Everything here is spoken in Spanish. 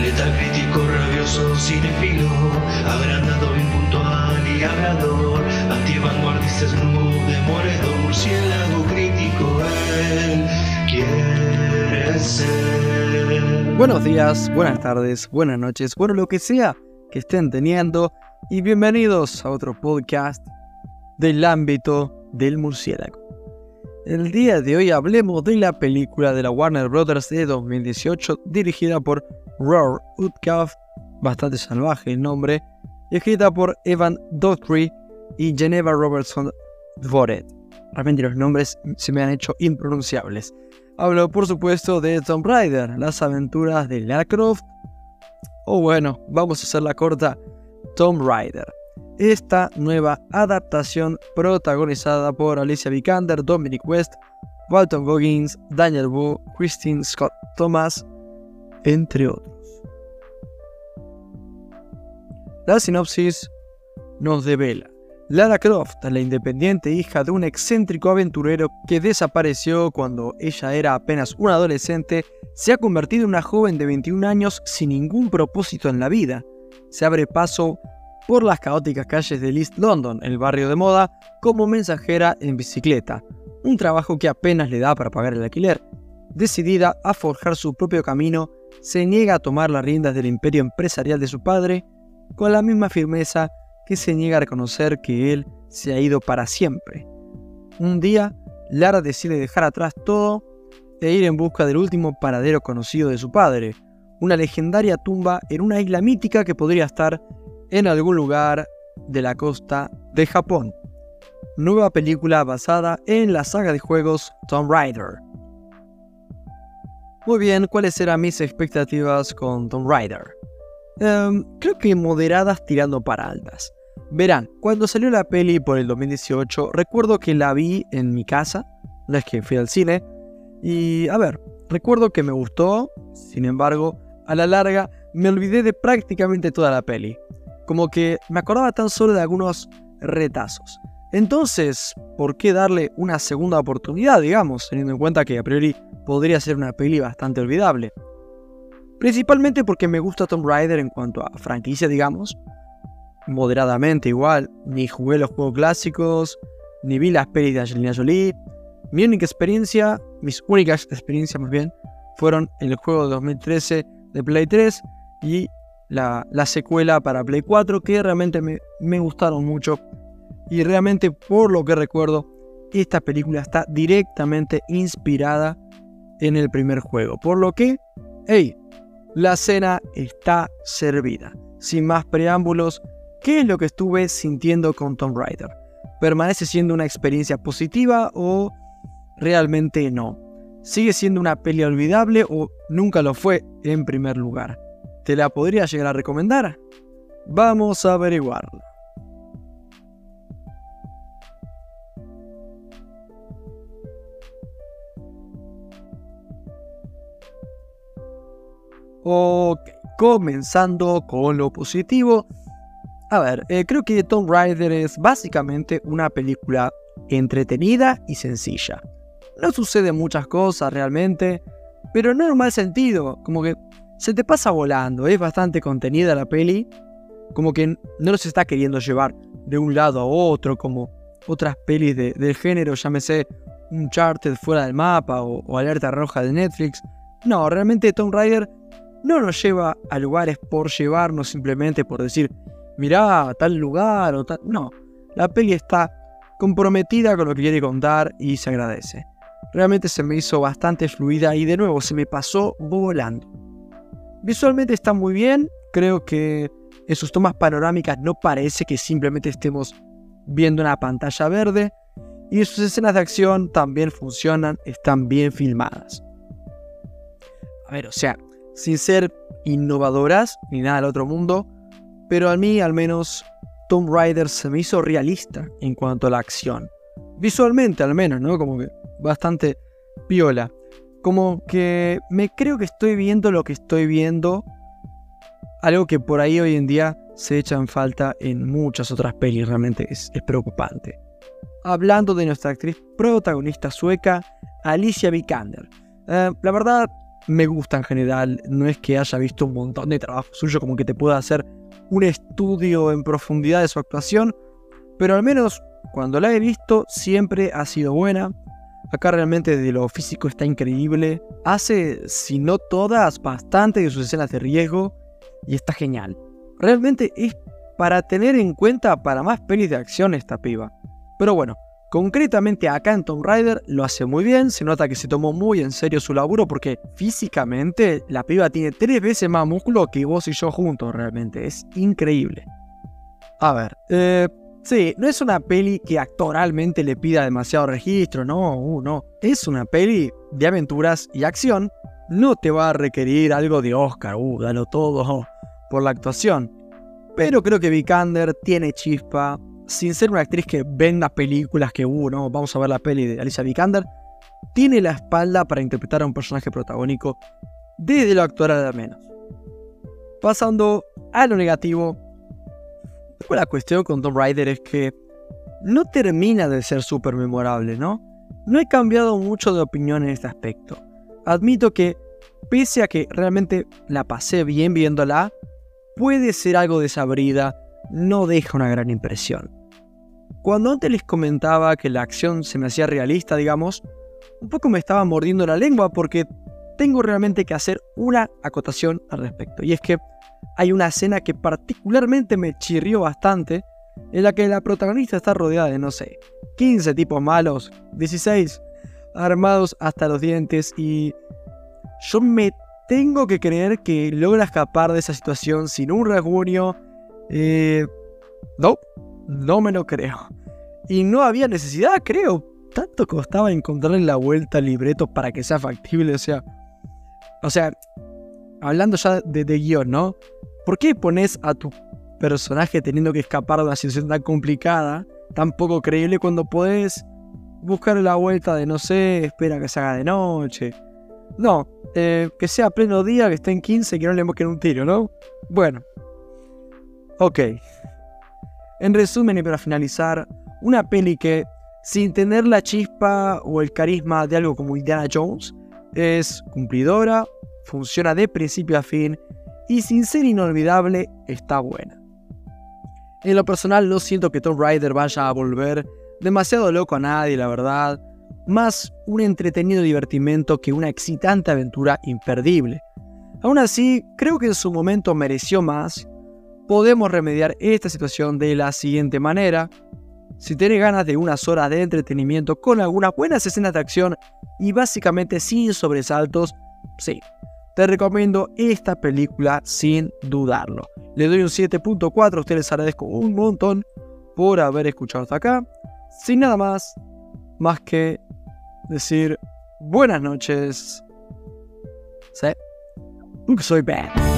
Letal crítico, rabioso, cinefilo, agrandado, impuntual y hablador, antivanguardista, snoop, murciélago crítico, él quiere ser. Buenos días, buenas tardes, buenas noches, bueno, lo que sea que estén teniendo, y bienvenidos a otro podcast del ámbito del murciélago. El día de hoy hablemos de la película de la Warner Brothers de 2018 dirigida por Roar Utkav, bastante salvaje el nombre, escrita por Evan Daughtry y Geneva Robertson Dvoret. Realmente los nombres se me han hecho impronunciables. Hablo por supuesto de Tomb Raider, las aventuras de Lara Croft, o bueno, vamos a hacer la corta, Tomb Raider esta nueva adaptación protagonizada por Alicia Vikander, Dominic West, Walton Goggins, Daniel Wu, Christine Scott Thomas, entre otros. La sinopsis nos devela. Lara Croft, la independiente hija de un excéntrico aventurero que desapareció cuando ella era apenas una adolescente, se ha convertido en una joven de 21 años sin ningún propósito en la vida. Se abre paso por las caóticas calles de East London, el barrio de moda, como mensajera en bicicleta, un trabajo que apenas le da para pagar el alquiler. Decidida a forjar su propio camino, se niega a tomar las riendas del imperio empresarial de su padre, con la misma firmeza que se niega a reconocer que él se ha ido para siempre. Un día, Lara decide dejar atrás todo e ir en busca del último paradero conocido de su padre, una legendaria tumba en una isla mítica que podría estar en algún lugar de la costa de Japón. Nueva película basada en la saga de juegos Tomb Raider. Muy bien, ¿cuáles eran mis expectativas con Tomb Raider? Em, creo que moderadas tirando para altas. Verán, cuando salió la peli por el 2018, recuerdo que la vi en mi casa, no es que fui al cine, y a ver, recuerdo que me gustó, sin embargo, a la larga me olvidé de prácticamente toda la peli como que me acordaba tan solo de algunos retazos. Entonces, ¿por qué darle una segunda oportunidad, digamos, teniendo en cuenta que a priori podría ser una peli bastante olvidable? Principalmente porque me gusta Tomb Raider en cuanto a franquicia, digamos, moderadamente igual, ni jugué los juegos clásicos, ni vi las pelis de Angelina Jolie. Mi única experiencia, mis únicas experiencias más bien, fueron en el juego de 2013 de Play 3 y la, secuela para Play 4 que realmente me, me gustaron mucho. Y realmente por lo que recuerdo, esta película está directamente inspirada en el primer juego. Por lo que, hey, la cena está servida. Sin más preámbulos, ¿qué es lo que estuve sintiendo con Tomb Raider? ¿Permanece siendo una experiencia positiva o realmente no? ¿Sigue siendo una peli olvidable o nunca lo fue en primer lugar? ¿Te la podría llegar a recomendar? Vamos a averiguarlo. Ok, comenzando con lo positivo. A ver, eh, creo que Tomb Raider es básicamente una película entretenida y sencilla. No sucede muchas cosas realmente, pero no en un mal sentido, como que se te pasa volando, es bastante contenida la peli, como que no nos está queriendo llevar de un lado a otro, como otras pelis de, del género, llámese Uncharted fuera del mapa o, Alerta Roja de Netflix. No, realmente Tomb Raider no nos lleva a lugares por llevarnos simplemente por decir, mirá, tal lugar o tal. No, la peli está comprometida con lo que quiere contar y se agradece. Realmente se me hizo bastante fluida y de nuevo se me pasó volando. Visualmente está muy bien, creo que en sus tomas panorámicas no parece que simplemente estemos viendo una pantalla verde y sus escenas de acción también funcionan, están bien filmadas. A ver, o sea, sin ser innovadoras ni nada del otro mundo, pero a mí al menos Tomb Raider se me hizo realista en cuanto a la acción. Visualmente al menos, ¿no? Como que bastante piola como que me creo que estoy viendo lo que estoy viendo. Algo que por ahí hoy en día se echa en falta en muchas otras pelis, realmente es, preocupante. Hablando de nuestra actriz protagonista sueca, Alicia Vikander. Eh, la verdad, me gusta en general. No es que haya visto un montón de trabajo suyo como que te pueda hacer un estudio en profundidad de su actuación. Pero al menos cuando la he visto siempre ha sido buena. Acá realmente de lo físico está increíble. Hace, si no todas, bastante de sus escenas de riesgo. Y está genial. Realmente es para tener en cuenta para más pelis de acción esta piba. Pero bueno, concretamente acá en Tomb Raider lo hace muy bien, se nota que se tomó muy en serio su laburo porque físicamente la piba tiene tres veces más músculo que vos y yo juntos realmente, es increíble. A ver, eh, sí, no es una peli que actoralmente le pida demasiado registro, no, uh, no, es una peli de aventuras y acción, no te va a requerir algo de Oscar, uh, dalo todo por la actuación. Pero creo que Vikander tiene chispa. Sin ser una actriz que venda películas que, uh, no, vamos a ver la peli de Alicia Vikander. Tiene la espalda para interpretar a un personaje protagónico desde lo actual al menos. Pasando a lo negativo. La cuestión con Tomb Raider es que no termina de ser súper memorable, ¿no? No he cambiado mucho de opinión en este aspecto. Admito que, pese a que realmente la pasé bien viéndola, puede ser algo desabrida, no deja una gran impresión. Cuando antes les comentaba que la acción se me hacía realista, digamos, un poco me estaba mordiendo la lengua porque tengo realmente que hacer una acotación al respecto. Y es que hay una escena que particularmente me chirrió bastante, en la que la protagonista está rodeada de, no sé, 15 tipos malos, 16, armados hasta los dientes y yo me tengo que creer que logra escapar de esa situación sin un rasguño. Eh, no, no me lo creo. Y no había necesidad, creo. Tanto costaba encontrarle la vuelta al libreto para que sea factible, o sea. O sea, hablando ya de, de guion, ¿no? ¿Por qué pones a tu personaje teniendo que escapar de una situación tan complicada, tan poco creíble, cuando podés buscar la vuelta de no sé, espera que se haga de noche? No, eh, que sea pleno día, que esté en 15 y que no le busquen un tiro, ¿no? Bueno. Ok. En resumen y para finalizar, una peli que, sin tener la chispa o el carisma de algo como Indiana Jones, es cumplidora, funciona de principio a fin y sin ser inolvidable está buena. En lo personal no siento que Tomb Raider vaya a volver demasiado loco a nadie, la verdad más un entretenido divertimento que una excitante aventura imperdible. Aún así, creo que en su momento mereció más. Podemos remediar esta situación de la siguiente manera. Si tienes ganas de unas horas de entretenimiento con algunas buenas escenas de acción y básicamente sin sobresaltos, sí, te recomiendo esta película sin dudarlo. Le doy un 7.4, ustedes les agradezco un montón por haber escuchado hasta acá. Sin nada más, más que decir buenas noches. ¿Sí? Porque soy bad.